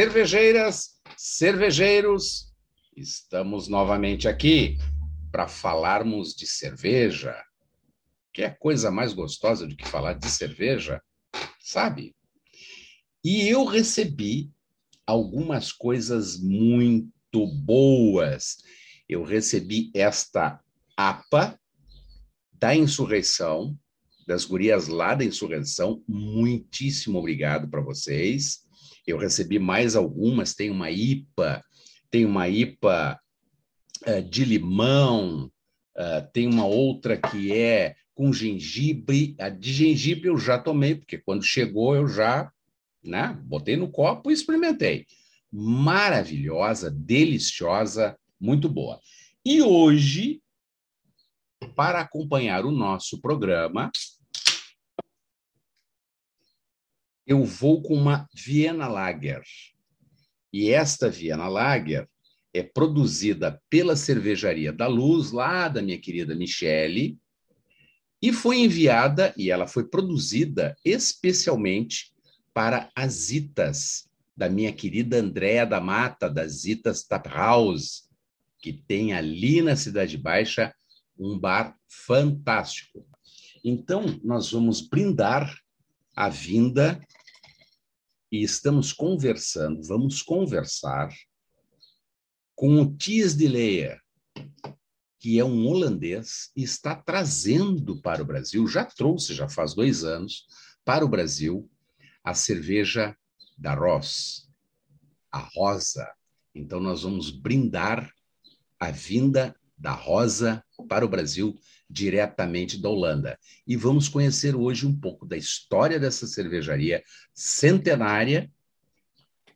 Cervejeiras, cervejeiros, estamos novamente aqui para falarmos de cerveja. Que é coisa mais gostosa do que falar de cerveja, sabe? E eu recebi algumas coisas muito boas. Eu recebi esta APA da insurreição, das gurias lá da insurreição. Muitíssimo obrigado para vocês. Eu recebi mais algumas, tem uma IPA, tem uma IPA uh, de limão, uh, tem uma outra que é com gengibre. A de gengibre eu já tomei, porque quando chegou eu já né, botei no copo e experimentei. Maravilhosa, deliciosa, muito boa. E hoje, para acompanhar o nosso programa, eu vou com uma Viena Lager. E esta Viena Lager é produzida pela Cervejaria da Luz, lá da minha querida Michele, e foi enviada, e ela foi produzida especialmente para as Itas, da minha querida Andréa da Mata, das Itas Tap House, que tem ali na Cidade Baixa um bar fantástico. Então, nós vamos brindar a vinda e estamos conversando, vamos conversar com o Thies de Leia, que é um holandês e está trazendo para o Brasil, já trouxe, já faz dois anos, para o Brasil, a cerveja da Ross, a Rosa. Então, nós vamos brindar a vinda da Rosa para o Brasil diretamente da Holanda. E vamos conhecer hoje um pouco da história dessa cervejaria centenária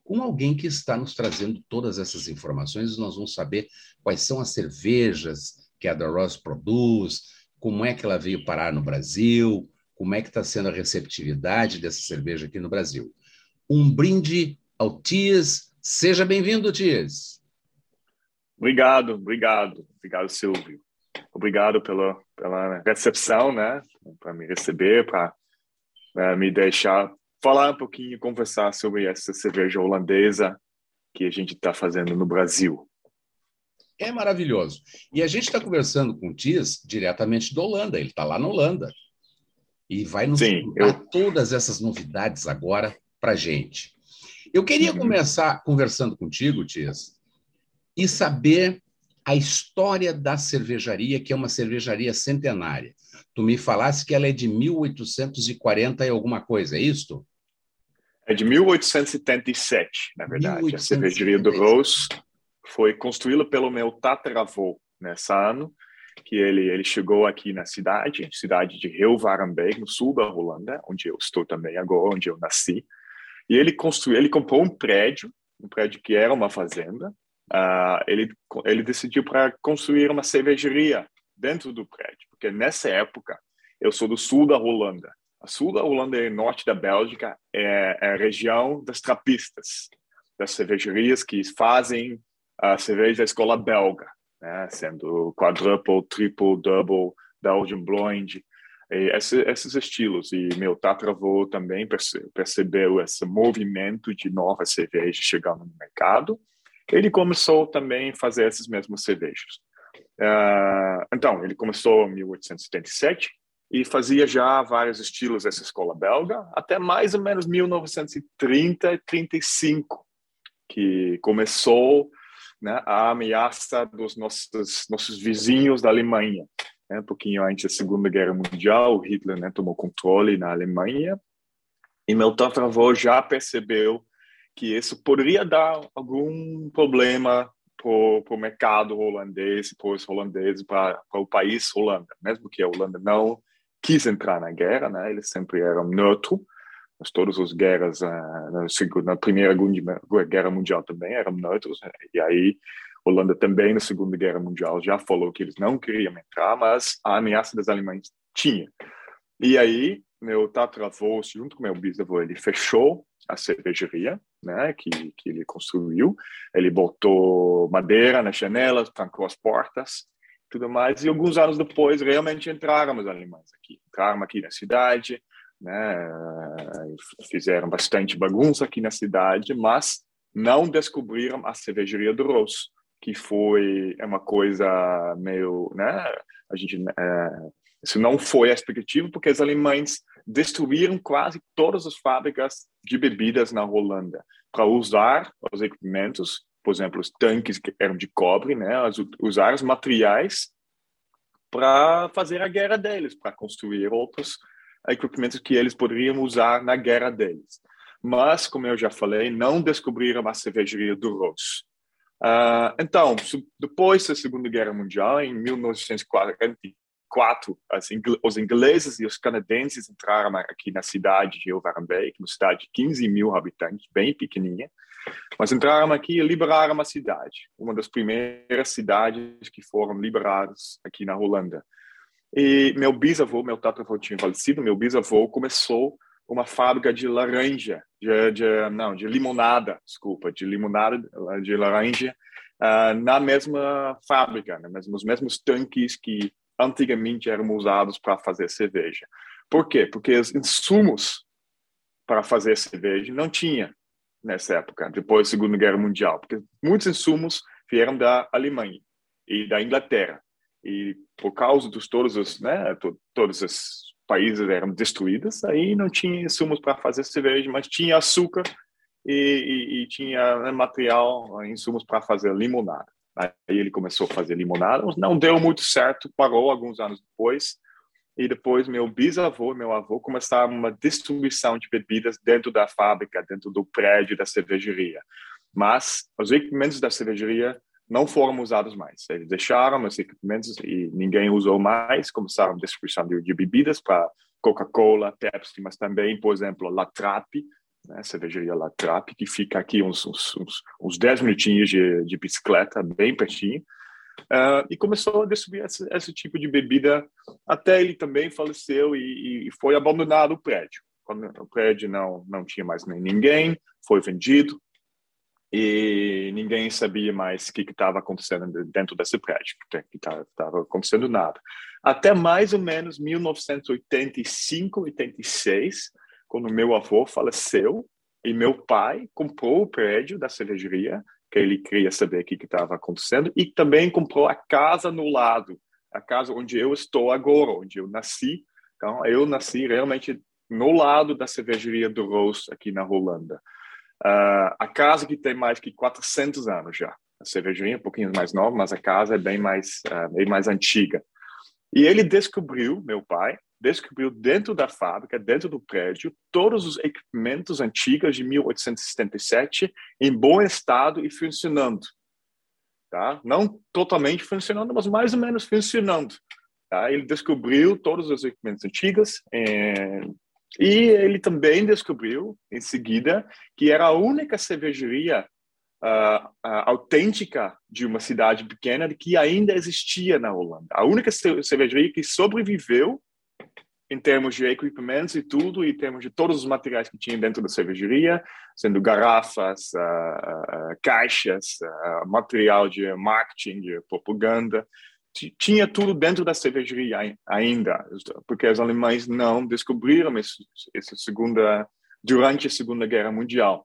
com alguém que está nos trazendo todas essas informações. Nós vamos saber quais são as cervejas que a da Ross produz, como é que ela veio parar no Brasil, como é que está sendo a receptividade dessa cerveja aqui no Brasil. Um brinde ao Tias. Seja bem-vindo, Tias. Obrigado, obrigado, obrigado, Silvio. Obrigado pela, pela recepção, né? Para me receber, para me deixar falar um pouquinho, conversar sobre essa cerveja holandesa que a gente está fazendo no Brasil. É maravilhoso. E a gente está conversando com o Tias diretamente da Holanda. Ele está lá na Holanda e vai nos Sim, eu... todas essas novidades agora para gente. Eu queria uhum. começar conversando contigo, Tias, e saber a história da cervejaria, que é uma cervejaria centenária. Tu me falasse que ela é de 1840 e alguma coisa, é isto? É de 1877, na verdade. 1877. A cervejaria do Rose foi construída pelo meu tataravô nessa ano que ele, ele chegou aqui na cidade, cidade de Hilvarenbeek, no sul da Holanda, onde eu estou também agora, onde eu nasci. E ele construiu, ele comprou um prédio, um prédio que era uma fazenda. Uh, ele ele decidiu para construir uma cervejaria dentro do prédio, porque nessa época eu sou do sul da Holanda. A sul da Holanda e norte da Bélgica é, é a região das trapistas, das cervejarias que fazem a cerveja da escola belga né? sendo quadruple, triple, double, Belgian Blonde, esse, esses estilos. E meu tataravô também perce, percebeu esse movimento de novas cervejas chegando no mercado. Ele começou também a fazer essas mesmas cervejas. Uh, então, ele começou em 1877 e fazia já vários estilos dessa escola belga, até mais ou menos 1930 35, que começou né, a ameaça dos nossos nossos vizinhos da Alemanha. Né, um pouquinho antes da Segunda Guerra Mundial, Hitler né, tomou controle na Alemanha e meu tataravô já percebeu que isso poderia dar algum problema para o mercado holandês, para os holandeses, para, o país Holanda, mesmo que a Holanda não quis entrar na guerra, né? Eles sempre eram neutro, mas todas as guerras uh, na, na, primeira guerra mundial também eram neutros né? e aí Holanda também na segunda guerra mundial já falou que eles não queriam entrar mas a ameaça dos alemães tinha e aí meu tataravô junto com meu bisavô ele fechou a cervejaria né que que ele construiu ele botou madeira nas janelas trancou as portas tudo mais e alguns anos depois realmente entraram os alemães aqui entraram aqui na cidade né? Fizeram bastante bagunça aqui na cidade, mas não descobriram a cervejaria do Rose, que foi uma coisa meio, né? A gente, é, isso não foi a expectativa, porque os alemães destruíram quase todas as fábricas de bebidas na Holanda para usar os equipamentos, por exemplo, os tanques que eram de cobre, né? Usar os materiais para fazer a guerra deles, para construir outros equipamentos que eles poderiam usar na guerra deles. Mas, como eu já falei, não descobriram a cervejaria do Rose. Uh, então, depois da Segunda Guerra Mundial, em 1944, assim, os ingleses e os canadenses entraram aqui na cidade de Ilvarenbeek, uma cidade de 15 mil habitantes, bem pequenininha, mas entraram aqui e liberaram a cidade, uma das primeiras cidades que foram liberadas aqui na Holanda. E meu bisavô, meu tataravô tinha falecido, meu bisavô começou uma fábrica de laranja, de, de, não, de limonada, desculpa, de limonada, de laranja, uh, na mesma fábrica, né, nos mesmos tanques que antigamente eram usados para fazer cerveja. Por quê? Porque os insumos para fazer cerveja não tinha nessa época, depois da Segunda Guerra Mundial, porque muitos insumos vieram da Alemanha e da Inglaterra. E por causa dos todos os, né, to, todos os países eram destruídos, aí não tinha insumos para fazer cerveja, mas tinha açúcar e, e, e tinha né, material, insumos para fazer limonada. Aí ele começou a fazer limonada, não deu muito certo, parou alguns anos depois, e depois meu bisavô e meu avô começaram uma distribuição de bebidas dentro da fábrica, dentro do prédio da cervejaria. Mas os equipamentos da cervejaria não foram usados mais. Eles deixaram os equipamentos e ninguém usou mais. Começaram a distribuição de, bebidas para Coca-Cola, Pepsi, mas também, por exemplo, La Trappe, né, cervejaria La Trappe, que fica aqui uns, uns, uns, uns 10 minutinhos de, de bicicleta, bem pertinho. Uh, e começou a distribuir esse, esse, tipo de bebida até ele também faleceu e, e, foi abandonado o prédio. Quando o prédio não, não tinha mais nem ninguém, foi vendido e ninguém sabia mais o que estava acontecendo dentro desse prédio, que estava acontecendo nada. Até mais ou menos 1985, 86, quando meu avô faleceu e meu pai comprou o prédio da cervejaria, que ele queria saber o que estava acontecendo, e também comprou a casa no lado, a casa onde eu estou agora, onde eu nasci. Então, eu nasci realmente no lado da cervejaria do Rose, aqui na Holanda. Uh, a casa que tem mais que 400 anos já. A cervejaria é um pouquinho mais nova, mas a casa é bem mais, uh, bem mais antiga. E ele descobriu, meu pai, descobriu dentro da fábrica, dentro do prédio, todos os equipamentos antigos de 1877 em bom estado e funcionando. Tá? Não totalmente funcionando, mas mais ou menos funcionando. Tá? Ele descobriu todos os equipamentos antigos, eh, e ele também descobriu, em seguida, que era a única cervejaria uh, uh, autêntica de uma cidade pequena que ainda existia na Holanda. A única cervejaria que sobreviveu em termos de equipamentos e tudo, em termos de todos os materiais que tinha dentro da cervejaria, sendo garrafas, uh, caixas, material de marketing, de propaganda, tinha tudo dentro da cervejaria ainda, porque os alemães não descobriram esse, esse segunda durante a Segunda Guerra Mundial.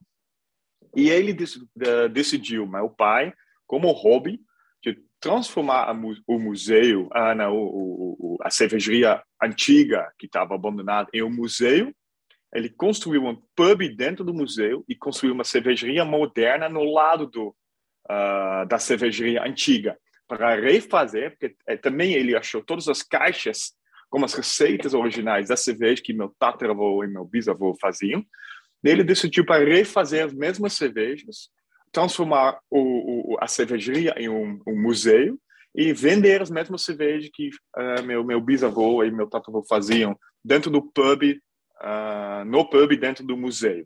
E ele decidiu, meu pai, como hobby, transformar o museu, ah, não, o, o, a cervejaria antiga que estava abandonada em um museu. Ele construiu um pub dentro do museu e construiu uma cervejaria moderna no lado do, uh, da cervejaria antiga para refazer, porque é, também ele achou todas as caixas com as receitas originais da cerveja que meu tataravô e meu bisavô faziam. Ele decidiu para refazer as mesmas cervejas, transformar o, o, a cervejaria em um, um, museu e vender as mesmas cervejas que uh, meu, meu bisavô e meu tataravô faziam dentro do pub, uh, no pub dentro do museu.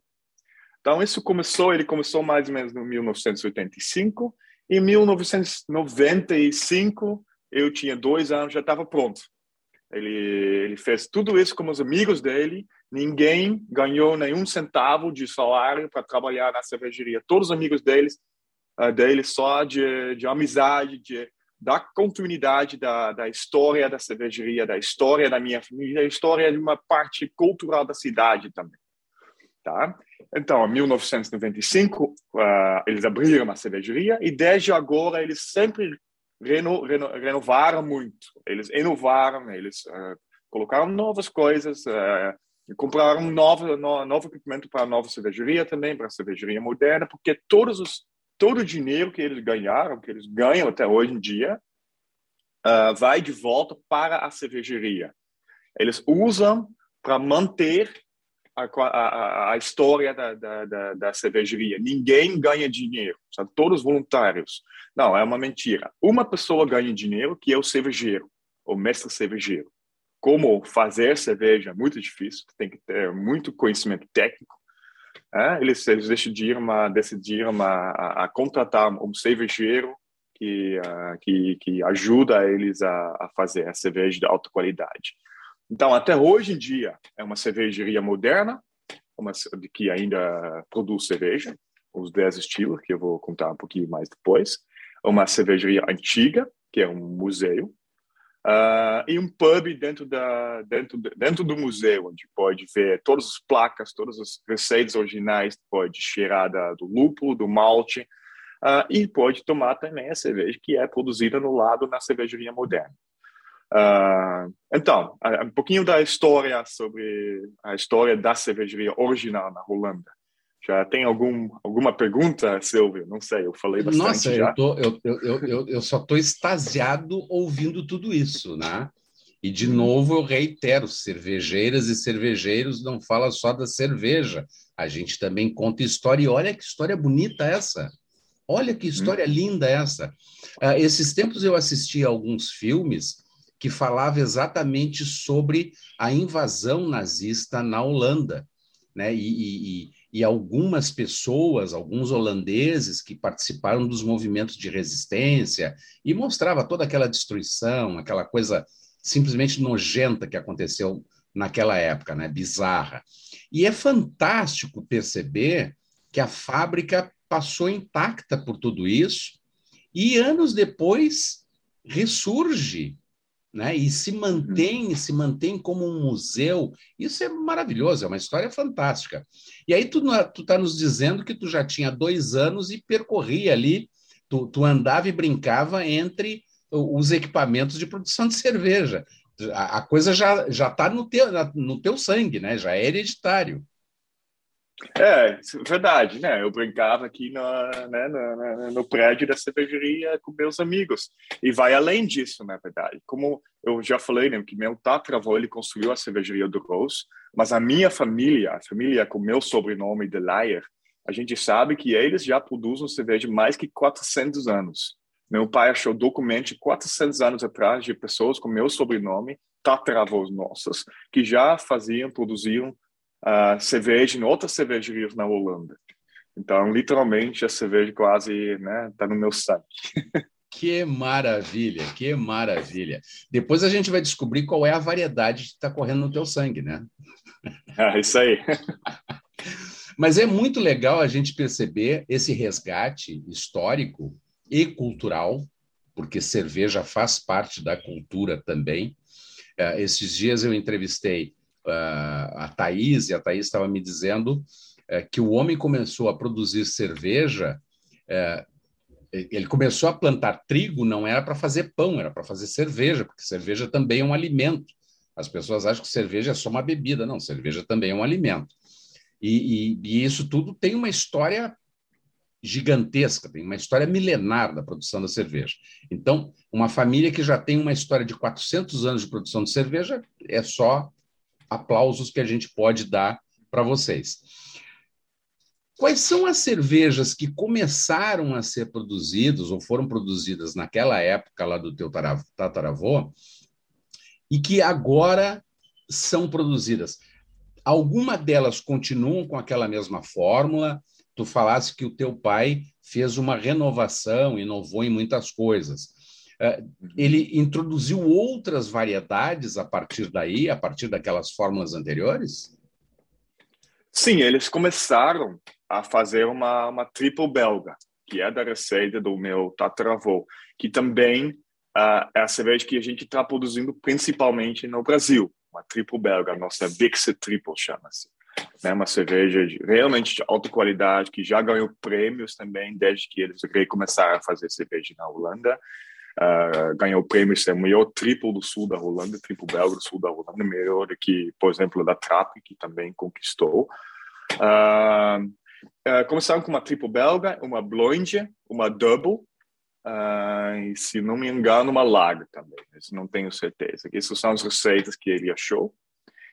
Então, isso começou, ele começou mais ou menos em 1985 em 1995, eu tinha dois anos, já estava pronto. Ele, ele fez tudo isso com os amigos dele. Ninguém ganhou nenhum centavo de salário para trabalhar na cervejaria. Todos os amigos deles, uh, dele só de, de amizade, de da continuidade da, da história da cervejaria, da história da minha família, da história de uma parte cultural da cidade também. tá? Então, em 1995, uh, eles abriram uma cervejaria e desde agora eles sempre reno, reno, renovaram muito. Eles inovaram, eles uh, colocaram novas coisas, uh, compraram um novo, no, novo equipamento para a nova cervejaria também, para a cervejaria moderna, porque todos os, todo o dinheiro que eles ganharam, que eles ganham até hoje em dia, uh, vai de volta para a cervejaria. Eles usam para manter a, a, a história da, da, da, da, cervejaria. Ninguém ganha dinheiro, são todos voluntários. Não, é uma mentira. Uma pessoa ganha dinheiro, que é o cervejeiro, o mestre cervejeiro. Como fazer cerveja é muito difícil, tem que ter muito conhecimento técnico. É? Eles, eles decidiram, decidiram a, a, contratar um cervejeiro que, uh, que, que ajuda eles a, a fazer a cerveja de alta qualidade. Então, até hoje em dia, é uma cervejaria moderna, uma, que ainda produz cerveja, os 10 estilos, que eu vou contar um pouquinho mais depois. Uma cervejaria antiga, que é um museu. Uh, e um pub dentro, da, dentro, dentro do museu, onde pode ver todas as placas, todas as receitas originais, pode cheirar da, do lúpulo, do malte, uh, e pode tomar também a cerveja que é produzida no lado na cervejaria moderna. Uh, então, um pouquinho da história sobre a história da cervejaria original na Holanda. Já tem algum, alguma pergunta, Silvio? Não sei, eu falei bastante Nossa, já. Eu, tô, eu, eu, eu, eu só estou extasiado ouvindo tudo isso, né? E, de uhum. novo, eu reitero, cervejeiras e cervejeiros não falam só da cerveja. A gente também conta história. E olha que história bonita essa. Olha que história hum. linda essa. Uh, esses tempos eu assisti a alguns filmes que falava exatamente sobre a invasão nazista na Holanda. Né? E, e, e, algumas pessoas, alguns holandeses que participaram dos movimentos de resistência e mostrava toda aquela destruição, aquela coisa simplesmente nojenta que aconteceu naquela época, né? bizarra. E é fantástico perceber que a fábrica passou intacta por tudo isso e anos depois ressurge né? E se mantém, uhum. se mantém como um museu. Isso é maravilhoso, é uma história fantástica. E aí tu, tu está nos dizendo que tu já tinha dois anos e percorria ali, tu, tu andava e brincava entre os equipamentos de produção de cerveja. A, a coisa já já está no teu, no teu sangue, né? Já é hereditário. É, verdade, né? Eu brincava aqui no, né, no, prédio da cervejaria com meus amigos. E vai além disso, na verdade. Como eu já falei, né, que meu tataravô, ele construiu a cervejaria do Rose, mas a minha família, a família com meu sobrenome de Layer, a gente sabe que eles já produzem cerveja mais que 400 anos. Meu pai achou documentos 400 anos atrás de pessoas com meu sobrenome, tataravós nossos, que já faziam, produziam uh, cerveja em outras cervejarias na Holanda. Então, literalmente, a cerveja quase né, tá no meu sangue. Que maravilha, que maravilha. Depois a gente vai descobrir qual é a variedade que está correndo no teu sangue, né? É isso aí. Mas é muito legal a gente perceber esse resgate histórico e cultural, porque cerveja faz parte da cultura também. Uh, esses dias eu entrevistei a Thaís, e a Thaís estava me dizendo uh, que o homem começou a produzir cerveja, uh, ele começou a plantar trigo, não era para fazer pão, era para fazer cerveja, porque cerveja também é um alimento. As pessoas acham que cerveja é só uma bebida, não, cerveja também é um alimento. E, e, e isso tudo tem uma história gigantesca, tem uma história milenar da produção da cerveja. Então, uma família que já tem uma história de 400 anos de produção de cerveja é só aplausos que a gente pode dar para vocês. Quais são as cervejas que começaram a ser produzidas ou foram produzidas naquela época lá do teu tataravô e que agora são produzidas? Alguma delas continuam com aquela mesma fórmula? Tu falasse que o teu pai fez uma renovação, inovou em muitas coisas. É, ele introduziu outras variedades a partir daí, a partir daquelas fórmulas anteriores? Sim, eles começaram a fazer uma, uma triple belga, que é da receita do meu tataravô, que também uh, é a cerveja que a gente está produzindo principalmente no Brasil, uma triple belga, a nossa Vixer Triple chama-se. né? Uma cerveja de, realmente de alta qualidade que já ganhou prêmios também desde que eles recomeçaram a fazer cerveja na Holanda. Uh, ganhou prêmios, é o maior triplo do sul da Holanda, triplo belga do sul da Holanda, melhor do que, por exemplo, da Trapp, que também conquistou. Uh, uh, começaram com uma triplo belga, uma blonde, uma double, e se não me engano, uma lager também, não tenho certeza. Essas são as receitas que ele achou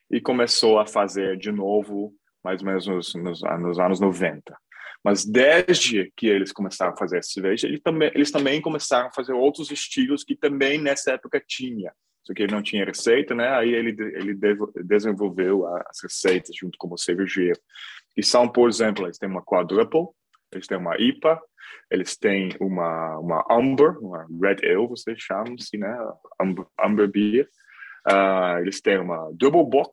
e começou a fazer de novo mais ou menos nos, nos, nos anos 90. Mas desde que eles começaram a fazer essa cerveja, eles também, eles também começaram a fazer outros estilos que também nessa época tinha. Só que ele não tinha receita, né? Aí ele, ele desenvolveu as receitas junto com o cervejeiro. E são, por exemplo, eles têm uma quadruple, eles têm uma IPA, eles têm uma, uma Amber, uma Red Ale, vocês chamam assim, né? Amber, Amber Beer. Uh, eles têm uma Double Bock,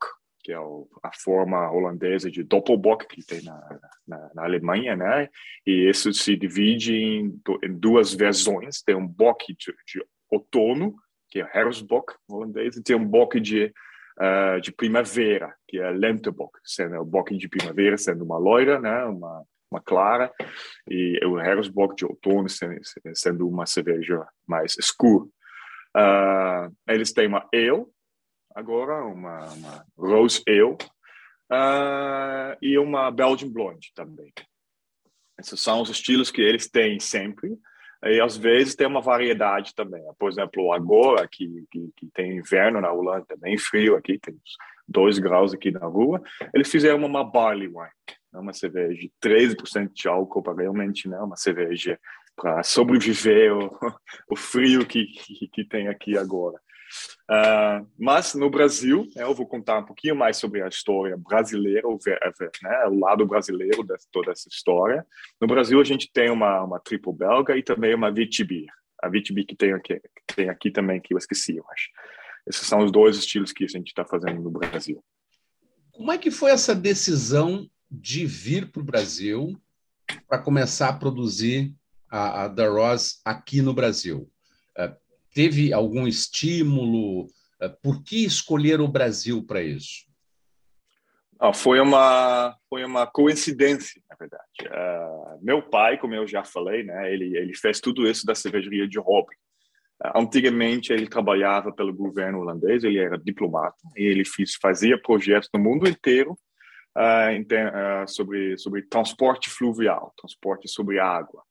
que é o, a forma holandesa de Doppelbock que tem na, na, na, Alemanha, né? E isso se divide em, em duas versões. Tem um bock de, de outono, que é Herfstbock holandês, e tem um bock de uh, de primavera, que é Lentebock, sendo o bock de primavera sendo uma loira, né? Uma uma clara, e o Herfstbock de outono sendo, sendo uma cerveja mais escura. Uh, eles têm uma ale, agora, uma, uma Rose Ale uh, e uma Belgian Blonde também. Esses são os estilos que eles têm sempre. E às vezes tem uma variedade também. Por exemplo, agora que, que, que tem inverno na Holanda, bem frio aqui, tem dois graus aqui na rua, eles fizeram uma barley wine, né? uma cerveja de 13% de álcool para realmente né, uma cerveja para sobreviver o, o frio que, que, que, tem aqui agora. Uh, mas no Brasil, né, eu vou contar um pouquinho mais sobre a história brasileira, o, né, o lado brasileiro de toda essa história. No Brasil, a gente tem uma, uma triple belga e também uma Vitibir. A Vitibir que tem aqui, tem aqui também, que eu esqueci, eu acho. Esses são os dois estilos que a gente está fazendo no Brasil. Como é que foi essa decisão de vir para o Brasil para começar a produzir a, a The Ross aqui no Brasil? Teve algum estímulo? Uh, por que escolher o Brasil para isso? Ah, foi uma foi uma coincidência, na verdade. Uh, meu pai, como eu já falei, né, ele ele fez tudo isso da cervejaria de hobby. Uh, antigamente ele trabalhava pelo governo holandês, ele era diplomata e ele fazia projetos no mundo inteiro uh, sobre sobre transporte fluvial, transporte sobre água.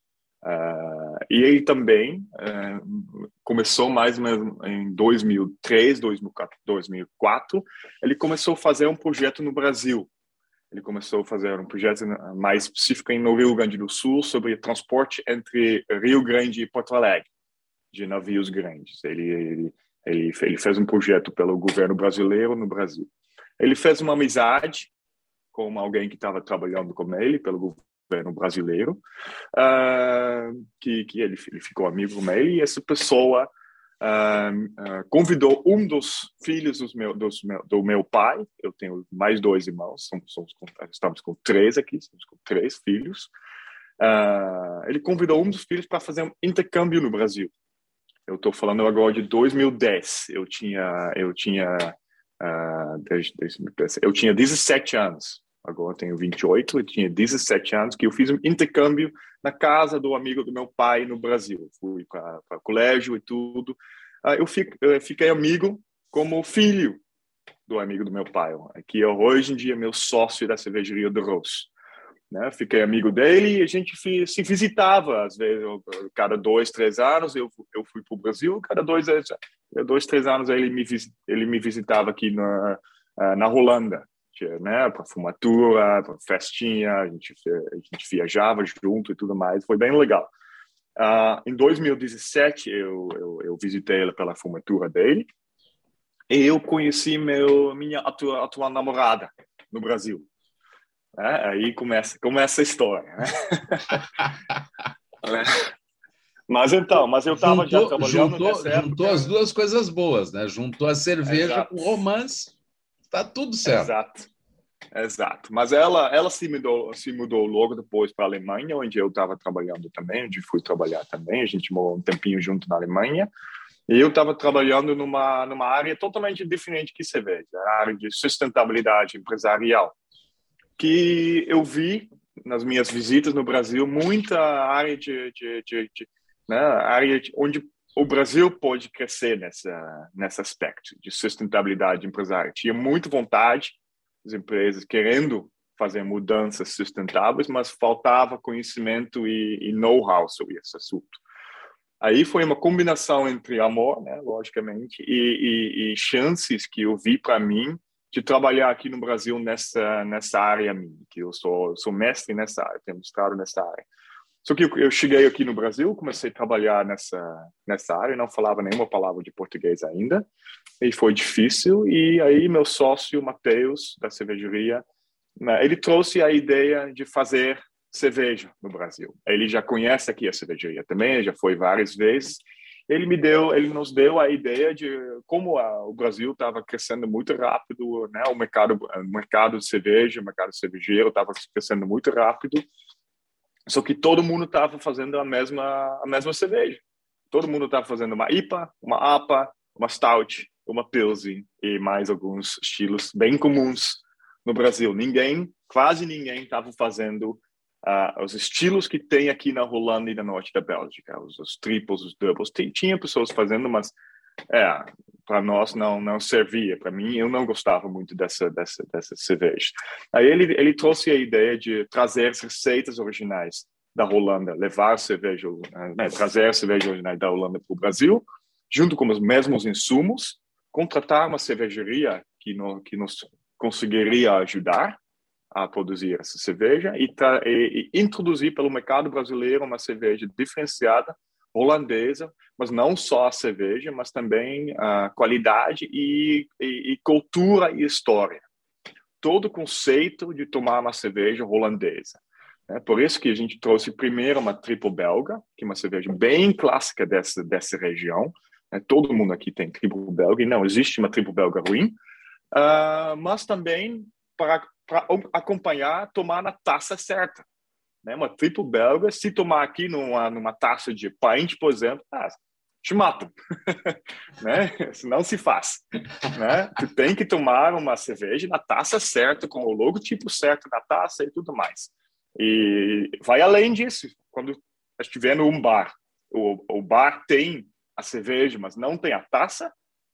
Uh, e ele também uh, começou mais ou menos em 2003, 2004, 2004, ele começou a fazer um projeto no Brasil. Ele começou a fazer um projeto mais específico no Rio Grande do Sul sobre transporte entre Rio Grande e Porto Alegre, de navios grandes. Ele, ele, ele, ele fez um projeto pelo governo brasileiro no Brasil. Ele fez uma amizade com alguém que estava trabalhando com ele pelo governo brasileiro, uh, que, que ele, ele, ficou amigo ele, e essa pessoa uh, uh, convidou um dos filhos dos meu, dos meu, do meu pai, eu tenho mais dois irmãos, somos, somos com, estamos com três aqui, estamos com três filhos, ele convidou um dos filhos para fazer um intercâmbio no Brasil. Eu estou falando agora de 2010, eu tinha, eu tinha, eu tinha 17 anos, agora tenho 28, eu tinha 17 anos, que eu fiz um intercâmbio na casa do amigo do meu pai no Brasil. Fui para o colégio e tudo. Ah, eu fiquei amigo como filho do amigo do meu pai, que é hoje em dia meu sócio da cervejaria do Rose. Né? Fiquei amigo dele e a gente se visitava, às vezes, cada dois, três anos eu, eu fui para o Brasil, cada dois, dois, três anos ele me, ele me visitava aqui na, ah, na Holanda né, para fumatura, para festinha, a gente, a gente viajava junto e tudo mais, foi bem legal. Uh, em 2017, eu, eu, eu, visitei ele pela formatura dele e eu conheci meu, minha atual, atual namorada no Brasil. É, aí começa, começa a história. Né? mas então, mas eu estava já trabalhando juntou, juntou as duas coisas boas, né? Juntou a cerveja Exato. com romance Tá tudo certo. Exato. Exato. Mas ela, ela se mudou, se mudou logo depois para a Alemanha, onde eu estava trabalhando também, onde fui trabalhar também. A gente morou um tempinho junto na Alemanha. E eu estava trabalhando numa numa área totalmente diferente que cerveja, a área de sustentabilidade empresarial. que eu vi nas minhas visitas no Brasil muita área de, de, de, de né, área onde o Brasil pode crescer nessa nesse aspecto de sustentabilidade empresária. Tinha muita vontade as empresas querendo fazer mudanças sustentáveis, mas faltava conhecimento e, e know-how sobre esse assunto. Aí foi uma combinação entre amor, né, logicamente, e, e, e chances que eu vi para mim de trabalhar aqui no Brasil nessa nessa área minha, que eu sou sou mestre nessa área, tenho mestrado nessa área. Só que eu cheguei aqui no Brasil, comecei a trabalhar nessa nessa área, não falava nenhuma palavra de português ainda, e foi difícil. E aí meu sócio Matheus da cervejaria, né, ele trouxe a ideia de fazer cerveja no Brasil. Ele já conhece aqui a cervejaria também, já foi várias vezes. Ele me deu, ele nos deu a ideia de como a, o Brasil estava crescendo muito rápido, né? O mercado, o mercado de cerveja, o mercado cervejeiro estava crescendo muito rápido. Só que todo mundo estava fazendo a mesma a mesma cerveja. Todo mundo estava fazendo uma IPA, uma APA, uma Stout, uma Pilsen e mais alguns estilos bem comuns no Brasil. Ninguém, quase ninguém estava fazendo uh, os estilos que tem aqui na Holanda e na norte da Bélgica, os, os triples, os doubles. Tem, tinha pessoas fazendo, mas é, para nós não não servia. Para mim, eu não gostava muito dessa dessa dessa cerveja. Aí ele ele trouxe a ideia de trazer as receitas originais da Holanda, levar cerveja, né, trazer a cerveja original da Holanda para o Brasil, junto com os mesmos insumos, contratar uma cervejaria que, no, que nos conseguiria ajudar a produzir essa cerveja e, e, e, introduzir pelo mercado brasileiro uma cerveja diferenciada holandesa, mas não só a cerveja, mas também a qualidade e, e cultura e história. Todo o conceito de tomar uma cerveja holandesa. É por isso que a gente trouxe primeiro uma triple belga, que é uma cerveja bem clássica dessa, dessa região. É, todo mundo aqui tem triple belga, e não existe uma triple belga ruim. Uh, mas também para para acompanhar, tomar na taça certa. Né? Uma triple belga, se tomar aqui numa, numa taça de pint, por exemplo, ah, te matam. né? Senão se faz. Né? Tu tem que tomar uma cerveja na taça certa, com o logotipo certo na taça e tudo mais. E vai além disso. Quando estiver num bar, o, o bar tem a cerveja, mas não tem a taça,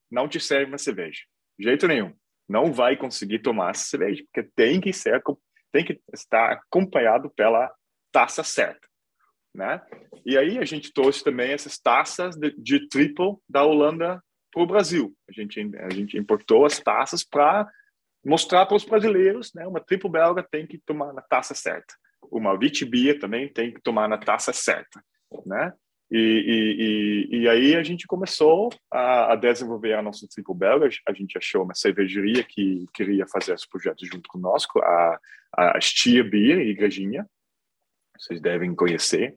não te serve uma cerveja. De jeito nenhum não vai conseguir tomar essa cerveja, porque tem que ser tem que estar acompanhado pela taça certa, né? E aí a gente trouxe também essas taças de, de triple da Holanda para o Brasil. A gente a gente importou as taças para mostrar para os brasileiros, né? Uma triple belga tem que tomar na taça certa. Uma Vitibia também tem que tomar na taça certa, né? E, e, e, e, aí a gente começou a, a, desenvolver a nossa triple belga. A gente achou uma cervejaria que queria fazer esse projeto junto conosco, a, a Stia Beer, Igrejinha. Vocês devem conhecer.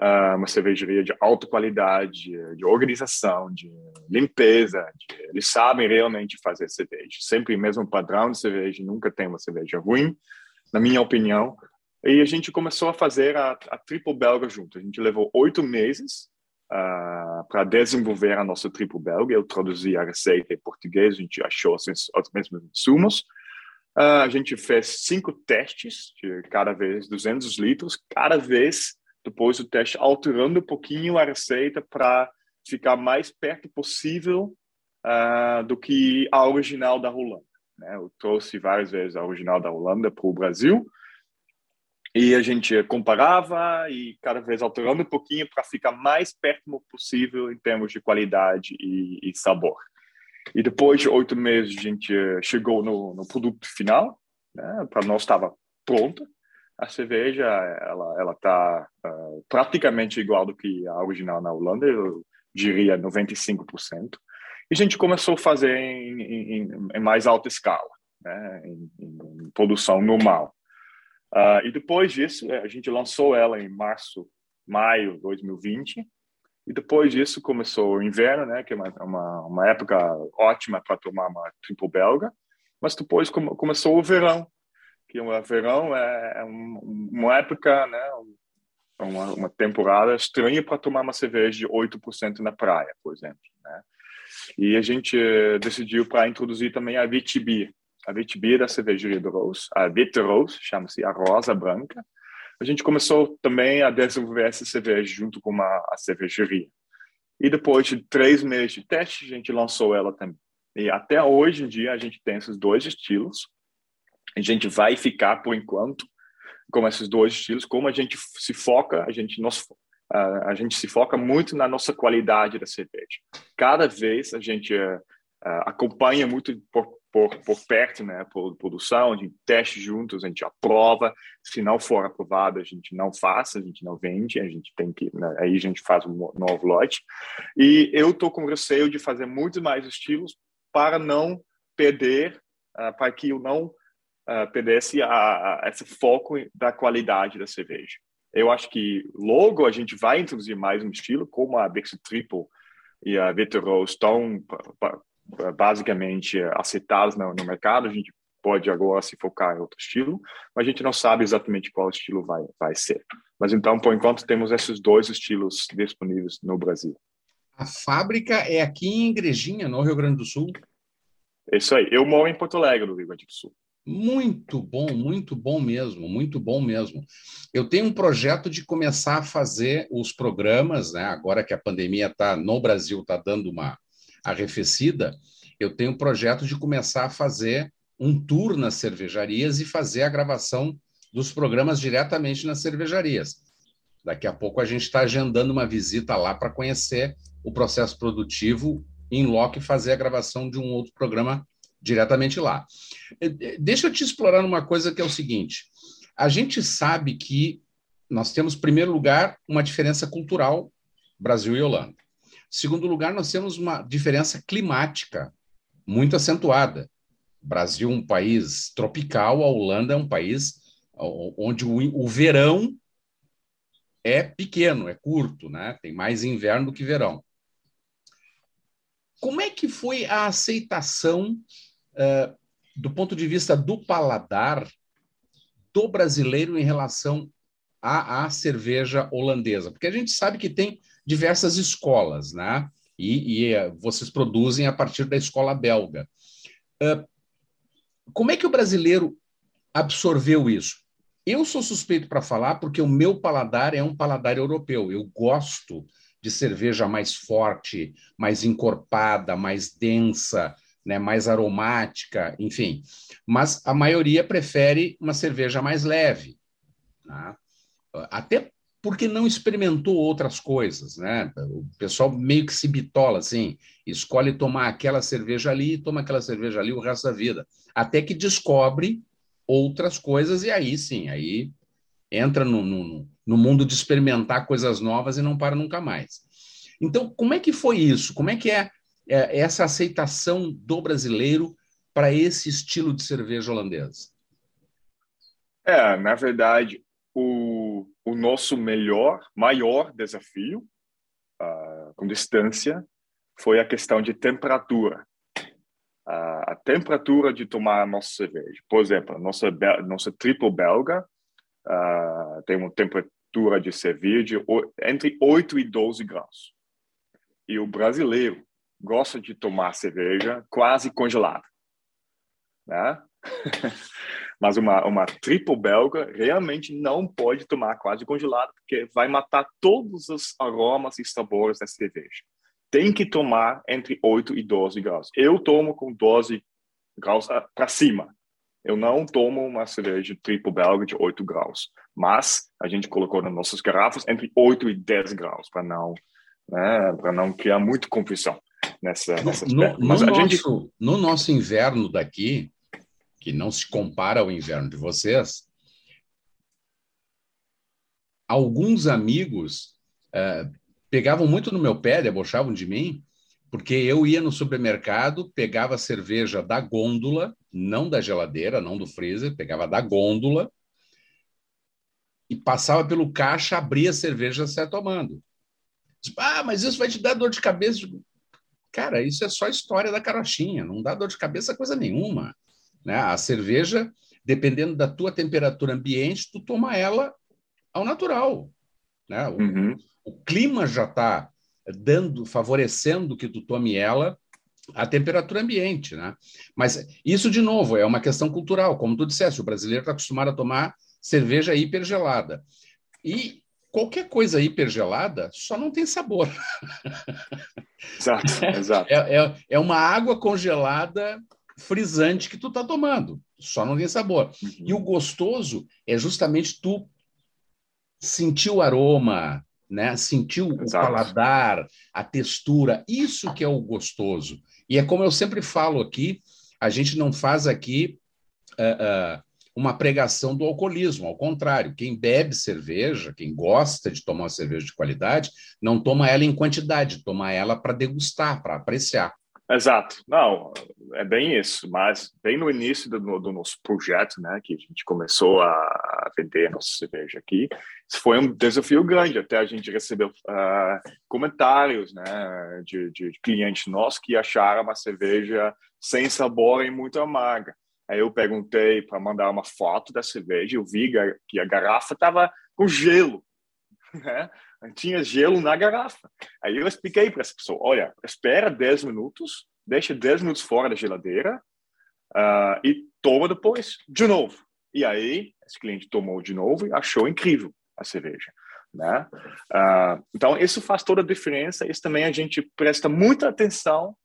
Uh, uma cervejaria de alta qualidade, de organização, de limpeza. De, eles sabem realmente fazer cerveja. Sempre o mesmo padrão de cerveja, nunca tem uma cerveja ruim, na minha opinião. E a gente começou a fazer a, a triple belga junto. A gente levou oito meses uh, ah, para desenvolver a nossa triple belga. Eu traduzi a receita em português, a gente achou os, os mesmos insumos. Uh, a gente fez cinco testes, de cada vez 200 litros, cada vez depois do teste alterando um pouquinho a receita para ficar mais perto possível uh, do que a original da Holanda. Né? Eu trouxe várias vezes a original da Holanda para o Brasil e a gente comparava e cada vez alterando um pouquinho para ficar mais perto possível em termos de qualidade e, e sabor. E depois de oito meses a gente chegou no, no produto final, né? Para nós estava pronta. A cerveja ela ela está uh, ah, praticamente igual do que a original na Holanda, eu diria 95%. E a gente começou a fazer em, em, em mais alta escala, né? em, em produção normal. Uh, e depois disso, é, a gente lançou ela em março, maio de 2020. E depois disso começou o inverno, né, que é uma, uma, uma época ótima para tomar uma triple belga. Mas depois come, começou o verão, que o verão é, é uma época, né, uma, uma temporada estranha para tomar uma cerveja de 8% na praia, por exemplo. Né? E a gente decidiu para introduzir também a VTB, a Vitibia da cervejaria do Rose, a Vite Rose, chama-se a Rosa Branca. A gente começou também a desenvolver essa cerveja junto com uma, a cervejaria. E depois de três meses de teste, a gente lançou ela também. E até hoje em dia a gente tem esses dois estilos. A gente vai ficar por enquanto com esses dois estilos. Como a gente se foca, a gente nos, a, a gente se foca muito na nossa qualidade da cerveja. Cada vez a gente uh, acompanha muito por, por, por perto, né, por produção, a gente teste juntos, a gente aprova. Se não for aprovado, a gente não faz, a gente não vende, a gente tem que, né, aí a gente faz um novo lote. E eu tô com receio de fazer muito mais estilos para não perder, uh, para que eu não uh, perdesse a, a, esse foco da qualidade da cerveja. Eu acho que logo a gente vai introduzir mais um estilo, como a Bixi Triple e a Vetero estão basicamente aceitados no, no mercado. A gente pode agora se focar em outro estilo, mas a gente não sabe exatamente qual estilo vai, vai ser. Mas então, por enquanto, temos esses dois estilos disponíveis no Brasil. A fábrica é aqui em Igrejinha, no Rio Grande do Sul? Isso aí. Eu moro em Porto Alegre, no Rio Grande do Sul. Muito bom, muito bom mesmo, muito bom mesmo. Eu tenho um projeto de começar a fazer os programas, né? Agora que a pandemia está no Brasil está dando uma arrefecida, eu tenho projeto de começar a fazer um tour nas cervejarias e fazer a gravação dos programas diretamente nas cervejarias. Daqui a pouco a gente está agendando uma visita lá para conhecer o processo produtivo em loco e fazer a gravação de um outro programa diretamente lá. Eh, eh, deixa eu te explorar uma coisa que é o seguinte: a gente sabe que nós temos, em primeiro lugar, uma diferença cultural, Brasil e Holanda. Segundo lugar, nós temos uma diferença climática muito acentuada. Brasil é um país tropical, a Holanda é um país onde o, verão é pequeno, é curto, né? Tem mais inverno do que verão. Como é que foi a aceitação uh, do ponto de vista do paladar do brasileiro em relação à, à, cerveja holandesa? Porque a gente sabe que tem diversas escolas, né? E, e uh, vocês produzem a partir da escola belga. Uh, como é que o brasileiro absorveu isso? Eu sou suspeito para falar porque o meu paladar é um paladar europeu. Eu gosto de cerveja mais forte, mais encorpada, mais densa, né, mais aromática, enfim. Mas a maioria prefere uma cerveja mais leve. Né? Até porque não experimentou outras coisas, né? O pessoal meio que se bitola assim, escolhe tomar aquela cerveja ali, toma aquela cerveja ali o resto da vida, até que descobre outras coisas e aí sim, aí entra no, no, no mundo de experimentar coisas novas e não para nunca mais. Então, como é que foi isso? Como é que é é, essa aceitação do brasileiro para esse estilo de cerveja holandesa? É, na verdade, o, o nosso melhor, maior desafio uh, com distância foi a questão de temperatura. Uh, a temperatura de tomar a nossa cerveja. Por exemplo, a nossa, nossa triple belga uh, tem uma temperatura de cerveja entre 8 e 12 graus. E o brasileiro gosta de tomar cerveja quase congelada, né? Mas uma, uma triple belga realmente não pode tomar quase congelada, porque vai matar todos os aromas e sabores da cerveja. Tem que tomar entre 8 e 12 graus. Eu tomo com 12 graus ah, para cima. Eu não tomo uma cerveja triple belga de 8 graus. Mas a gente colocou nas nossas garrafas entre 8 e 10 graus, para não, né, para não criar muita confusão nessa, nessa no, no, nosso, gente... no nosso inverno daqui, que não se compara ao inverno de vocês, alguns amigos uh, pegavam muito no meu pé, debochavam de mim, porque eu ia no supermercado, pegava cerveja da gôndola, não da geladeira, não do freezer, pegava da gôndola e passava pelo caixa, abria a cerveja e saia tomando. Ah, mas isso vai te dar dor de cabeça. Cara, isso é só história da carochinha, não dá dor de cabeça coisa nenhuma. Né? A cerveja, dependendo da tua temperatura ambiente, tu toma ela ao natural. Né? O, uhum. o clima já está dando, favorecendo que tu tome ela a temperatura ambiente, né? Mas isso, de novo, é uma questão cultural. Como tu disseste, o brasileiro está acostumado a tomar cerveja hipergelada. E qualquer coisa hipergelada só não tem sabor. Exato, exato. É, é, é uma água congelada frisante que tu está tomando, só não tem sabor. Uhum. E o gostoso é justamente tu sentir o aroma, né? sentir o Exato. paladar, a textura, isso que é o gostoso. E é como eu sempre falo aqui, a gente não faz aqui uh, uh, uma pregação do alcoolismo, ao contrário, quem bebe cerveja, quem gosta de tomar uma cerveja de qualidade, não toma ela em quantidade, toma ela para degustar, para apreciar. Exato, não, é bem isso, mas bem no início do, do, nosso projeto, né, que a gente começou a vender nossa cerveja aqui, foi um desafio grande, até a gente recebeu uh, comentários, né, de, de clientes nossos que acharam uma cerveja sem sabor e muito amarga. Aí eu perguntei para mandar uma foto da cerveja, eu vi que a garrafa estava com gelo, né? Tinha gelo na garrafa. Aí eu expliquei para essa pessoa: olha, espera 10 minutos, deixa 10 minutos fora da geladeira uh, e toma depois de novo. E aí, esse cliente tomou de novo e achou incrível a cerveja. Né? Uh, então, isso faz toda a diferença. Isso também a gente presta muita atenção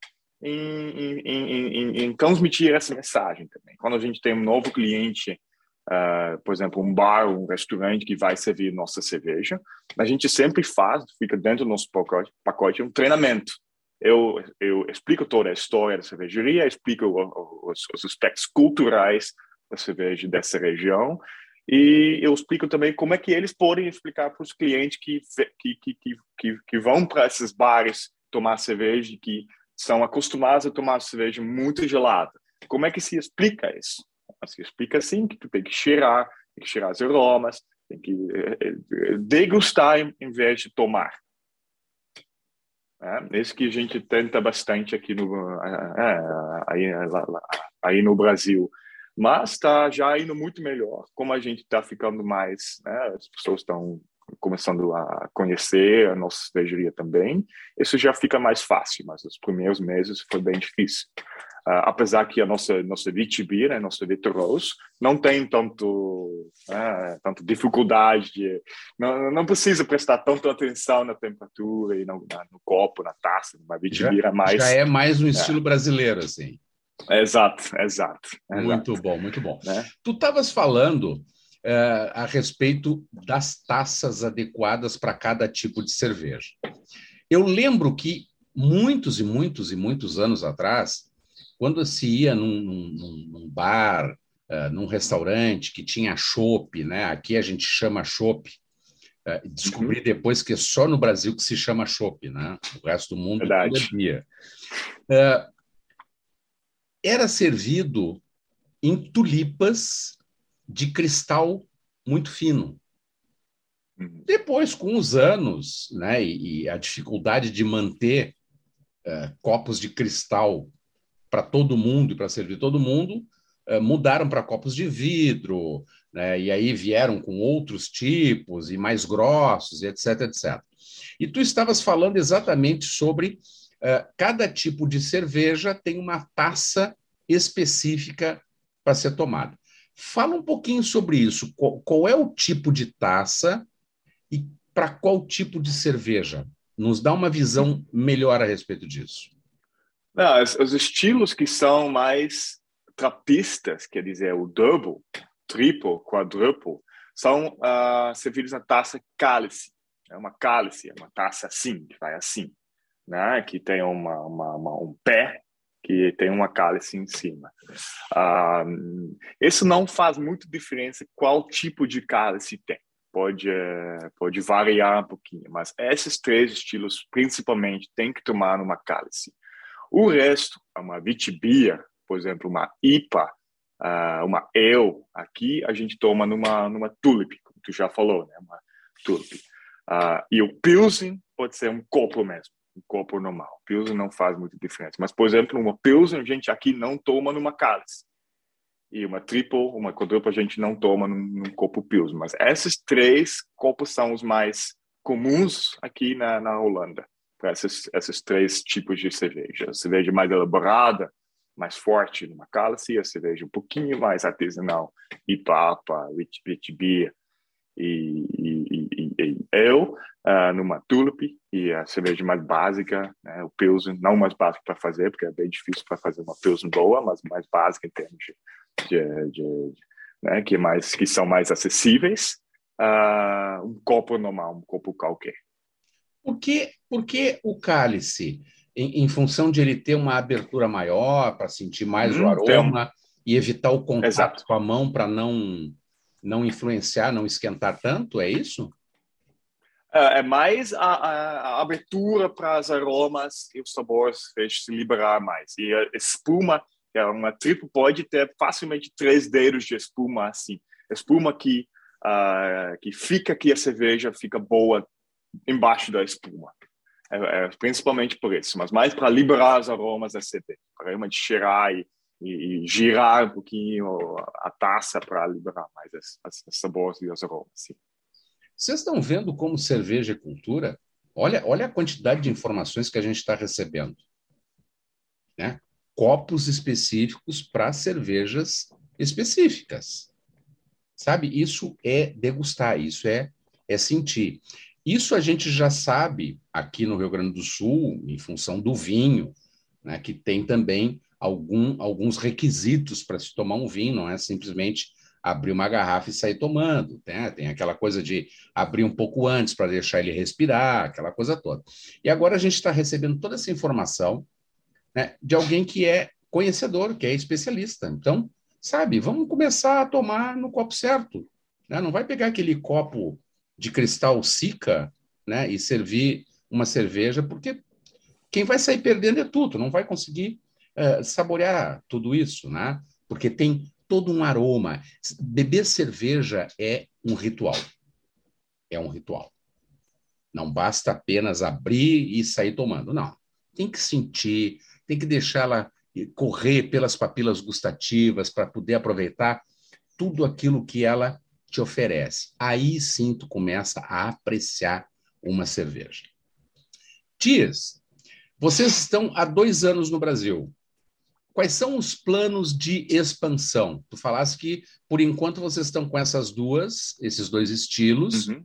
em, em, em, em transmitir essa mensagem também. Quando a gente tem um novo cliente uh, por exemplo, um bar, um restaurante que vai servir nossa cerveja, a gente sempre faz, fica dentro do nosso pacote, pacote um treinamento. Eu, eu explico toda a história da cervejaria, explico os, os aspectos culturais da cerveja dessa região e eu explico também como é que eles podem explicar para os clientes que, que, que, que, que vão para esses bares tomar cerveja, que são acostumados a tomar cerveja muito gelada. Como é que se explica isso? Assim, explica assim que tu tem que cheirar, tem que cheirar os aromas, tem que eh, eh, degustar em, vez de tomar. É, esse que a gente tenta bastante aqui no, é, aí, aí no Brasil. Mas está já indo muito melhor. Como a gente está ficando mais, né, as pessoas estão começando a conhecer a nossa cervejaria também, isso já fica mais fácil, mas os primeiros meses foi bem difícil. Uh, apesar que a nossa nossa VTB, né, nossa Vitroros, não tem tanto uh, tanto dificuldade, de, não, não precisa prestar tanto atenção na temperatura e no, na, no copo, na taça, uma VTB é mais já é mais um é. estilo brasileiro assim. Exato, exato. Muito exato. bom, muito bom. Né? Tu estavas falando uh, a respeito das taças adequadas para cada tipo de cerveja. Eu lembro que muitos e muitos e muitos anos atrás quando se ia num, num, num bar, uh, num restaurante que tinha chopp, né? aqui a gente chama chopp, uh, descobri uhum. depois que é só no Brasil que se chama chopp, né? o resto do mundo Verdade. bebia. Uh, era servido em tulipas de cristal muito fino. Uhum. Depois, com os anos, né, e, e a dificuldade de manter uh, copos de cristal para todo mundo e para servir todo mundo, eh, mudaram para copos de vidro, né? e aí vieram com outros tipos e mais grossos, e etc, etc. E tu estavas falando exatamente sobre uh, cada tipo de cerveja tem uma taça específica para ser tomada. Fala um pouquinho sobre isso. Qual, qual é o tipo de taça e para qual tipo de cerveja? Nos dá uma visão melhor a respeito disso. Não, os, os, estilos que são mais trapistas, quer dizer, o double, triple, quadruple, são uh, servidos na taça cálice. É uma cálice, é uma taça assim, que vai assim, né? que tem uma, uma, uma um pé que tem uma cálice em cima. Uh, isso não faz muito diferença qual tipo de cálice tem. Pode, uh, pode variar um pouquinho, mas esses três estilos, principalmente, tem que tomar numa cálice. O resto, uma vitibia, por exemplo, uma IPA, uh, uma EL, aqui a gente toma numa, numa tulip, como tu já falou, né? uma tulip. Uh, e o Pilsen pode ser um copo mesmo, um copo normal. Pilsen não faz muita diferença. Mas, por exemplo, uma Pilsen a gente aqui não toma numa cálice. E uma triple, uma quadruple a gente não toma num, num copo Pilsen. Mas esses três copos são os mais comuns aqui na, na Holanda. Para esses, esses três tipos de cerveja. A cerveja mais elaborada, mais forte numa cálice, a cerveja um pouquinho mais artesanal, Ipapa, Beer e, e, e, e eu, uh, numa Tulip, e a cerveja mais básica, né, o Pilsen, não mais básico para fazer, porque é bem difícil para fazer uma Pilsen boa, mas mais básica em termos de, de, de né, que, mais, que são mais acessíveis, uh, um copo normal, um copo qualquer. Por que, por que o cálice? Em, em função de ele ter uma abertura maior, para sentir mais hum, o aroma um... e evitar o contato Exato. com a mão para não, não influenciar, não esquentar tanto, é isso? É, é mais a, a, a abertura para os aromas e os sabores fez se liberar mais. E a espuma, que é uma triplo, pode ter facilmente três dedos de espuma assim. Espuma que, uh, que fica que a cerveja fica boa embaixo da espuma. É, é, principalmente por isso, mas mais para liberar os aromas da cerveja, para realmente cheirar e, e, e, girar um pouquinho a taça para liberar mais os sabores e os aromas. Sim. Vocês estão vendo como cerveja é cultura? Olha, olha a quantidade de informações que a gente está recebendo. Né? Copos específicos para cervejas específicas. Sabe? Isso é degustar, isso é, é sentir. Isso a gente já sabe aqui no Rio Grande do Sul, em função do vinho, né, que tem também algum, alguns requisitos para se tomar um vinho, não é simplesmente abrir uma garrafa e sair tomando. Né? Tem aquela coisa de abrir um pouco antes para deixar ele respirar, aquela coisa toda. E agora a gente está recebendo toda essa informação né, de alguém que é conhecedor, que é especialista. Então, sabe, vamos começar a tomar no copo certo. Né? Não vai pegar aquele copo de cristal Sica, né, e servir uma cerveja, porque quem vai sair perdendo é tudo, não vai conseguir uh, saborear tudo isso, né? Porque tem todo um aroma. Beber cerveja é um ritual. É um ritual. Não basta apenas abrir e sair tomando, não. Tem que sentir, tem que deixá-la correr pelas papilas gustativas para poder aproveitar tudo aquilo que ela te oferece. Aí sim tu começa a apreciar uma cerveja. Tias, vocês estão há dois anos no Brasil. Quais são os planos de expansão? Tu falaste que, por enquanto, vocês estão com essas duas, esses dois estilos, uhum.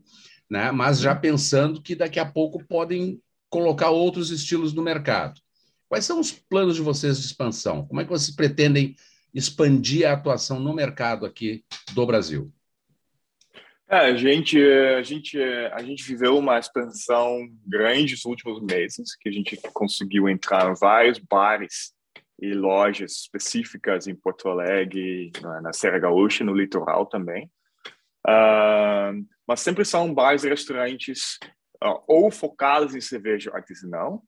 né? mas já pensando que daqui a pouco podem colocar outros estilos no mercado. Quais são os planos de vocês de expansão? Como é que vocês pretendem expandir a atuação no mercado aqui do Brasil? É, a gente, a gente, a gente viveu uma expansão grande nos últimos meses, que a gente conseguiu entrar em vários bares e lojas específicas em Porto Alegre, na Serra Gaúcha, no litoral também. Uh, mas sempre são bares e restaurantes uh, ou focados em cerveja artesanal,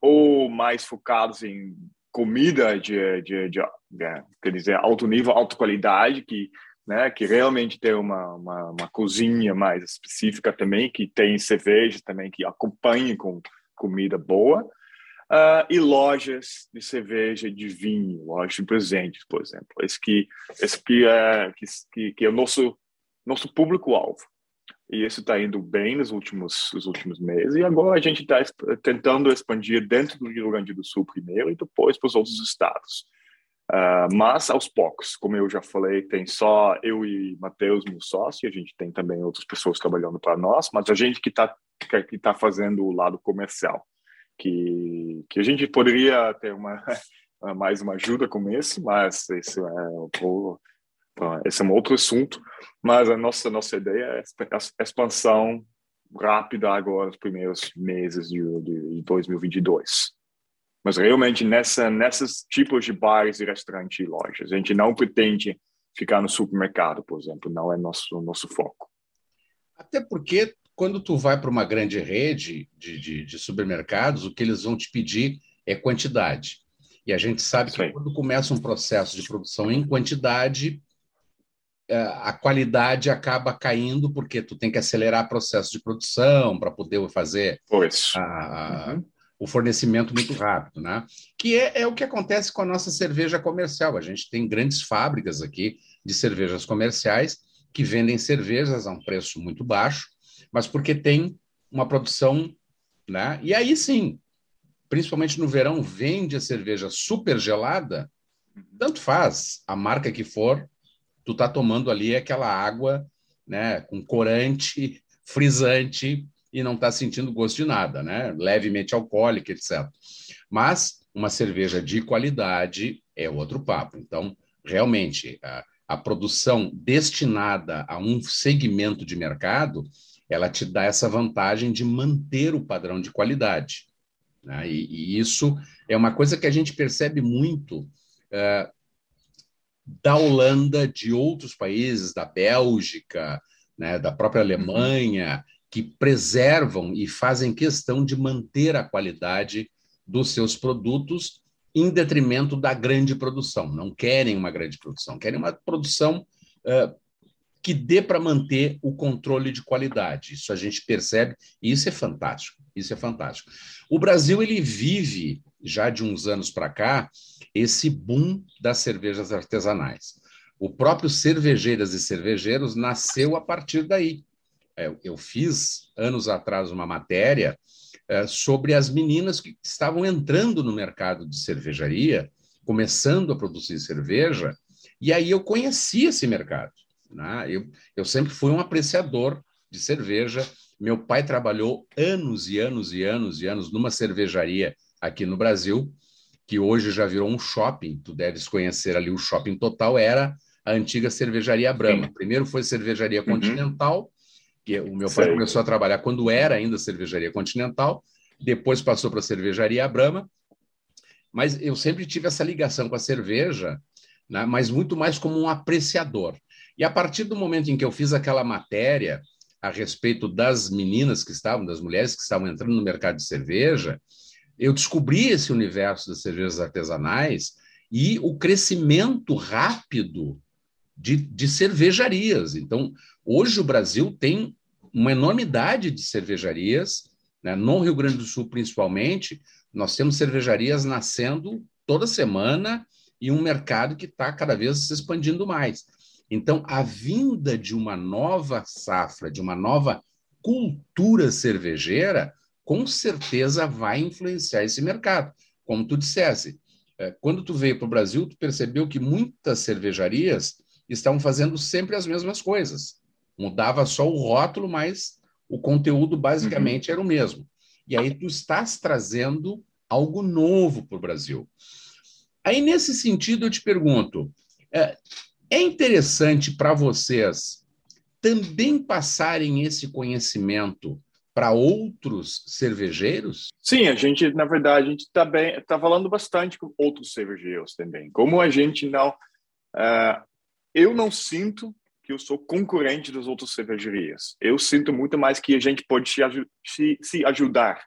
ou mais focados em comida de, de, de, de quer dizer, alto nível, alta qualidade, que né, que realmente tem uma, uma, uma, cozinha mais específica também, que tem cerveja também, que acompanhe com comida boa, uh, e lojas de cerveja de vinho, lojas de presentes, por exemplo. Esse que, esse que, é, que, que é o nosso, nosso público-alvo. E isso está indo bem nos últimos, nos últimos meses, e agora a gente está tentando expandir dentro do Rio Grande do Sul primeiro e depois para os outros estados. Uh, mas aos poucos, como eu já falei, tem só eu e Matheus, meu sócio, a gente tem também outras pessoas trabalhando para nós, mas a gente que está que tá fazendo o lado comercial, que, que a gente poderia ter uma mais uma ajuda com isso, mas esse é, esse é um outro assunto, mas a nossa nossa ideia é a expansão rápida agora nos primeiros meses de, de 2022. Mas realmente nessa nesses tipos de bares e restaurantes e lojas, a gente não pretende ficar no supermercado, por exemplo, não é nosso nosso foco. Até porque quando tu vai para uma grande rede de, de, de, supermercados, o que eles vão te pedir é quantidade. E a gente sabe Sim. que quando começa um processo de produção em quantidade, é, a qualidade acaba caindo porque tu tem que acelerar o processo de produção para poder fazer a, uhum o fornecimento muito rápido, né? Que é, é, o que acontece com a nossa cerveja comercial. A gente tem grandes fábricas aqui de cervejas comerciais que vendem cervejas a um preço muito baixo, mas porque tem uma produção né? E aí sim, principalmente no verão, vende a cerveja super gelada, tanto faz a marca que for, tu tá tomando ali aquela água, né, com corante, frisante e não tá sentindo gosto de nada, né? Levemente alcoólica, etc. Mas uma cerveja de qualidade é outro papo. Então, realmente, a, a produção destinada a um segmento de mercado, ela te dá essa vantagem de manter o padrão de qualidade. Né? E, e, isso é uma coisa que a gente percebe muito uh, da Holanda, de outros países, da Bélgica, né, da própria Alemanha, que preservam e fazem questão de manter a qualidade dos seus produtos em detrimento da grande produção. Não querem uma grande produção, querem uma produção uh, que dê para manter o controle de qualidade. Isso a gente percebe e isso é fantástico. Isso é fantástico. O Brasil ele vive já de uns anos para cá esse boom das cervejas artesanais. O próprio Cervejeiras e Cervejeiros nasceu a partir daí. É, eu fiz anos atrás uma matéria é, sobre as meninas que estavam entrando no mercado de cervejaria, começando a produzir cerveja, e aí eu conheci esse mercado. Né? Eu, eu sempre fui um apreciador de cerveja. Meu pai trabalhou anos e anos e anos e anos numa cervejaria aqui no Brasil, que hoje já virou um shopping. Tu deves conhecer ali o Shopping Total, era a antiga cervejaria Brahma. Primeiro foi cervejaria uhum. Continental, que o meu pai Sei. começou a trabalhar quando era ainda cervejaria Continental, depois passou para a cervejaria Brahma. Mas eu sempre tive essa ligação com a cerveja, né, mas muito mais como um apreciador. E a partir do momento em que eu fiz aquela matéria a respeito das meninas que estavam, das mulheres que estavam entrando no mercado de cerveja, eu descobri esse universo das cervejas artesanais e o crescimento rápido de, de cervejarias. Então, hoje o Brasil tem uma enormidade de cervejarias, né? no Rio Grande do Sul principalmente, nós temos cervejarias nascendo toda semana e um mercado que está cada vez se expandindo mais. Então, a vinda de uma nova safra, de uma nova cultura cervejeira, com certeza vai influenciar esse mercado. Como tu dissesse, é, quando tu veio para o Brasil, tu percebeu que muitas cervejarias estavam fazendo sempre as mesmas coisas. Mudava só o rótulo, mas o conteúdo basicamente uhum. era o mesmo. E aí tu estás trazendo algo novo para o Brasil. Aí, nesse sentido, eu te pergunto: é, é interessante para vocês também passarem esse conhecimento para outros cervejeiros? Sim, a gente, na verdade, a gente está tá falando bastante com outros cervejeiros também. Como a gente não. Uh, eu não sinto eu sou concorrente das outras cervejarias. Eu sinto muito mais que a gente pode se, se ajudar,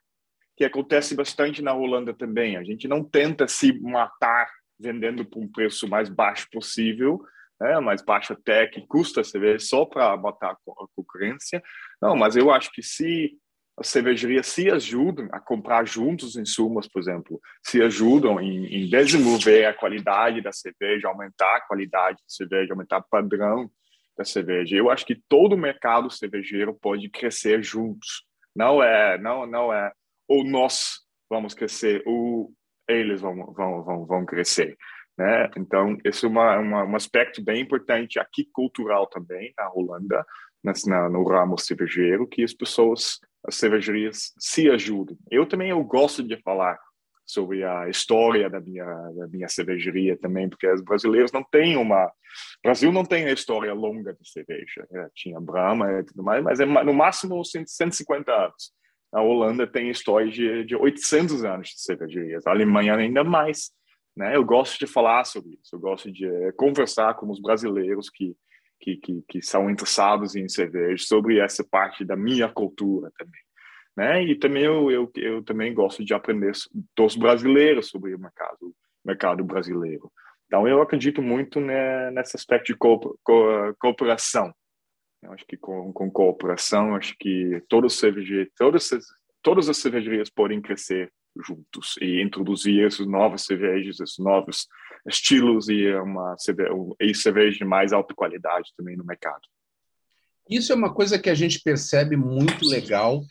que acontece bastante na Holanda também. A gente não tenta se matar vendendo por um preço mais baixo possível, né, mais baixo até que custa a cerveja só para botar a concorrência. Não, mas eu acho que se as cervejarias se ajudam a comprar juntos insumos, por exemplo, se ajudam em, em desenvolver a qualidade da cerveja, aumentar a qualidade da cerveja, aumentar o padrão da cerveja. Eu acho que todo o mercado cervejeiro pode crescer juntos. Não é, não, não é ou nós vamos crescer ou eles vão, vão, vão, vão crescer. Né? Então, esse é uma, uma, um aspecto bem importante aqui cultural também na Holanda, na, no ramo cervejeiro, que as pessoas, as cervejarias se ajudem. Eu também eu gosto de falar sobre a história da minha da minha cervejaria também, porque os brasileiros não têm uma Brasil não tem a história longa de cerveja. Né? Tinha Brahma e tudo mais, mas é no máximo 150 anos. A Holanda tem história de, de 800 anos de cervejarias. A Alemanha ainda mais. Né? Eu gosto de falar sobre isso, eu gosto de é, conversar com os brasileiros que, que, que, que, são interessados em cerveja sobre essa parte da minha cultura também. Né? E também eu, eu, eu também gosto de aprender dos brasileiros sobre o mercado, mercado brasileiro. Então eu acredito muito né, nesse aspecto de co co cooperação. Eu acho que com, com cooperação, acho que todos todas, todas as cervejarias podem crescer juntos e introduzir esses novos cervejas, esses novos estilos e uma e cerveja de mais alta qualidade também no mercado. Isso é uma coisa que a gente percebe muito legal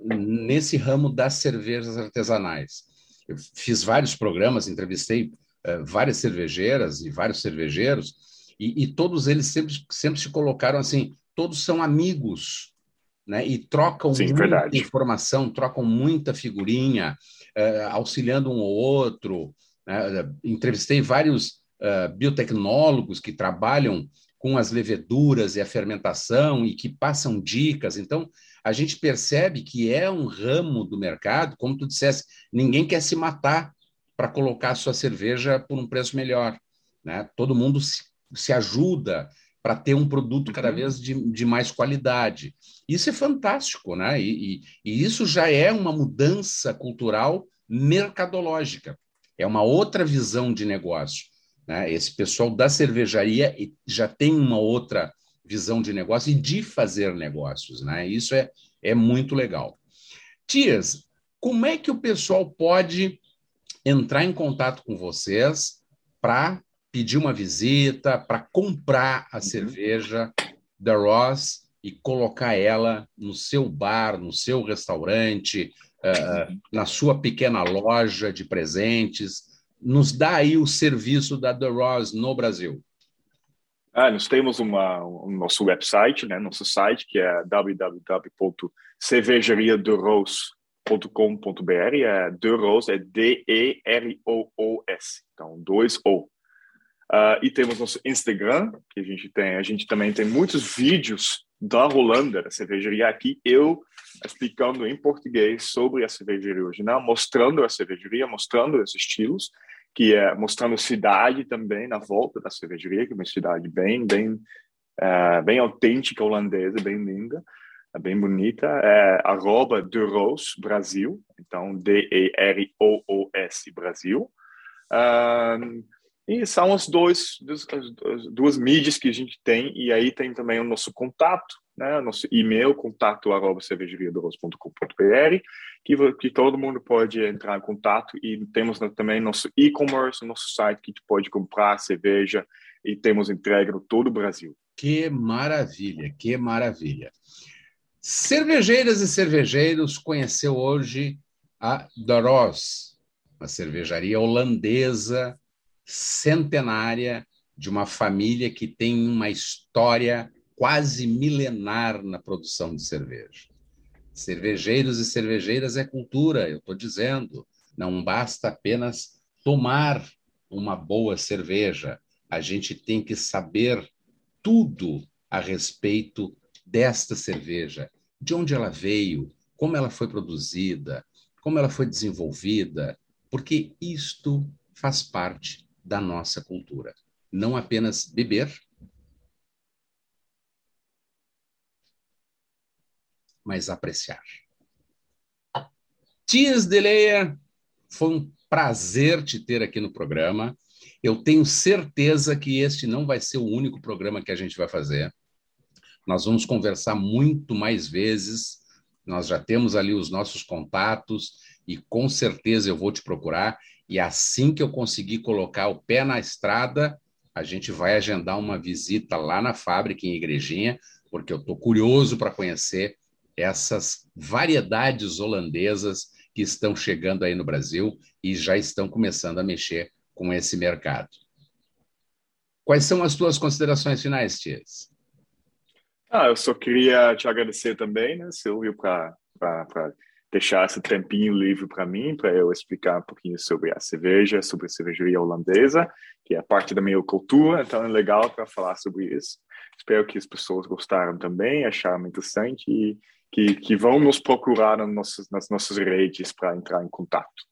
nesse ramo das cervejas artesanais. Eu fiz vários programas, entrevistei uh, várias cervejeiras e vários cervejeiros, e, e, todos eles sempre, sempre se colocaram assim: todos são amigos, né? E trocam Sim, muita verdade. informação, trocam muita figurinha, uh, auxiliando um ou outro. Né? Entrevistei vários uh, biotecnólogos que trabalham com as leveduras e a fermentação e que passam dicas. Então, a gente percebe que é um ramo do mercado, como tu dissesse, ninguém quer se matar para colocar a sua cerveja por um preço melhor. Né? Todo mundo se, se ajuda para ter um produto cada uhum. vez de, de, mais qualidade. Isso é fantástico, né? E, e, e isso já é uma mudança cultural mercadológica. É uma outra visão de negócio. Né? Esse pessoal da cervejaria já tem uma outra visão de negócio e de fazer negócios. Né? Isso é, é muito legal. Tias, como é que o pessoal pode entrar em contato com vocês para pedir uma visita, para comprar a uhum. cerveja da Ross e colocar ela no seu bar, no seu restaurante, uh, na sua pequena loja de presentes? nos dá aí o serviço da The Rose no Brasil? Ah, nós temos uma, um nosso website, né, nosso site, que é www.cervejariadorose.com.br. É De Rose, é D-E-R-O-O-S, então dois O. Uh, e temos nosso Instagram, que a gente tem. A gente também tem muitos vídeos da Rolanda, da cervejaria aqui, eu explicando em português sobre a cervejaria original, mostrando a cervejaria, mostrando os estilos que é mostrando cidade também na volta da cervejaria, que é uma cidade bem, bem, uh, bem autêntica holandesa, bem linda, é bem bonita. É arroba Rose Brasil, então D-E-R-O-O-S Brasil. E são as, dois, as duas mídias que a gente tem, e aí tem também o nosso contato, né? Nosso e-mail, contato arroba cervejariadoros.com.br, que, que todo mundo pode entrar em contato e temos também nosso e-commerce, nosso site que pode comprar cerveja e temos entrega em todo o Brasil. Que maravilha, que maravilha. Cervejeiras e cervejeiros conheceu hoje a Doros, uma cervejaria holandesa centenária de uma família que tem uma história quase milenar na produção de cerveja. Cervejeiros e cervejeiras é cultura, eu estou dizendo. Não basta apenas tomar uma boa cerveja, a gente tem que saber tudo a respeito desta cerveja, de onde ela veio, como ela foi produzida, como ela foi desenvolvida, porque isto faz parte da nossa cultura. Não apenas beber, mas apreciar. Tias Deleia, foi um prazer te ter aqui no programa. Eu tenho certeza que este não vai ser o único programa que a gente vai fazer. Nós vamos conversar muito mais vezes. Nós já temos ali os nossos contatos e com certeza eu vou te procurar. E assim que eu conseguir colocar o pé na estrada, a gente vai agendar uma visita lá na fábrica em Igrejinha, porque eu estou curioso para conhecer essas variedades holandesas que estão chegando aí no Brasil e já estão começando a mexer com esse mercado. Quais são as tuas considerações finais, Tias? Ah, eu só queria te agradecer também, né, Silvio, para deixar esse tempinho livre para mim, para eu explicar um pouquinho sobre a cerveja, sobre a cervejaria holandesa, que é parte da minha cultura, então é legal para falar sobre isso. Espero que as pessoas gostaram também, acharam interessante e que, que vão nos procurar nas nossas, nas nossas redes para entrar em contato.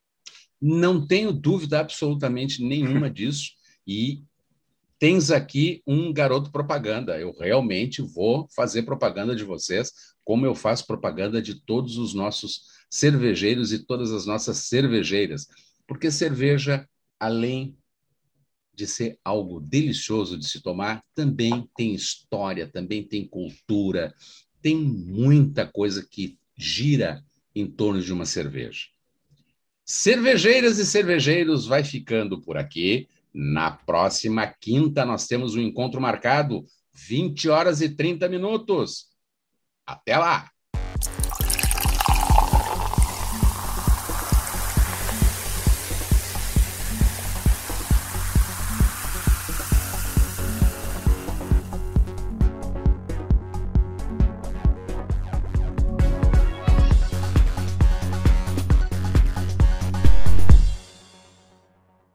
Não tenho dúvida absolutamente nenhuma disso. E tens aqui um garoto propaganda. Eu realmente vou fazer propaganda de vocês, como eu faço propaganda de todos os nossos cervejeiros e todas as nossas cervejeiras. Porque cerveja, além de ser algo delicioso de se tomar, também tem história, também tem cultura, tem muita coisa que gira em torno de uma cerveja. Cervejeiras e cervejeiros vai ficando por aqui. Na próxima quinta, nós temos um encontro marcado, 20 horas e 30 minutos. Até lá!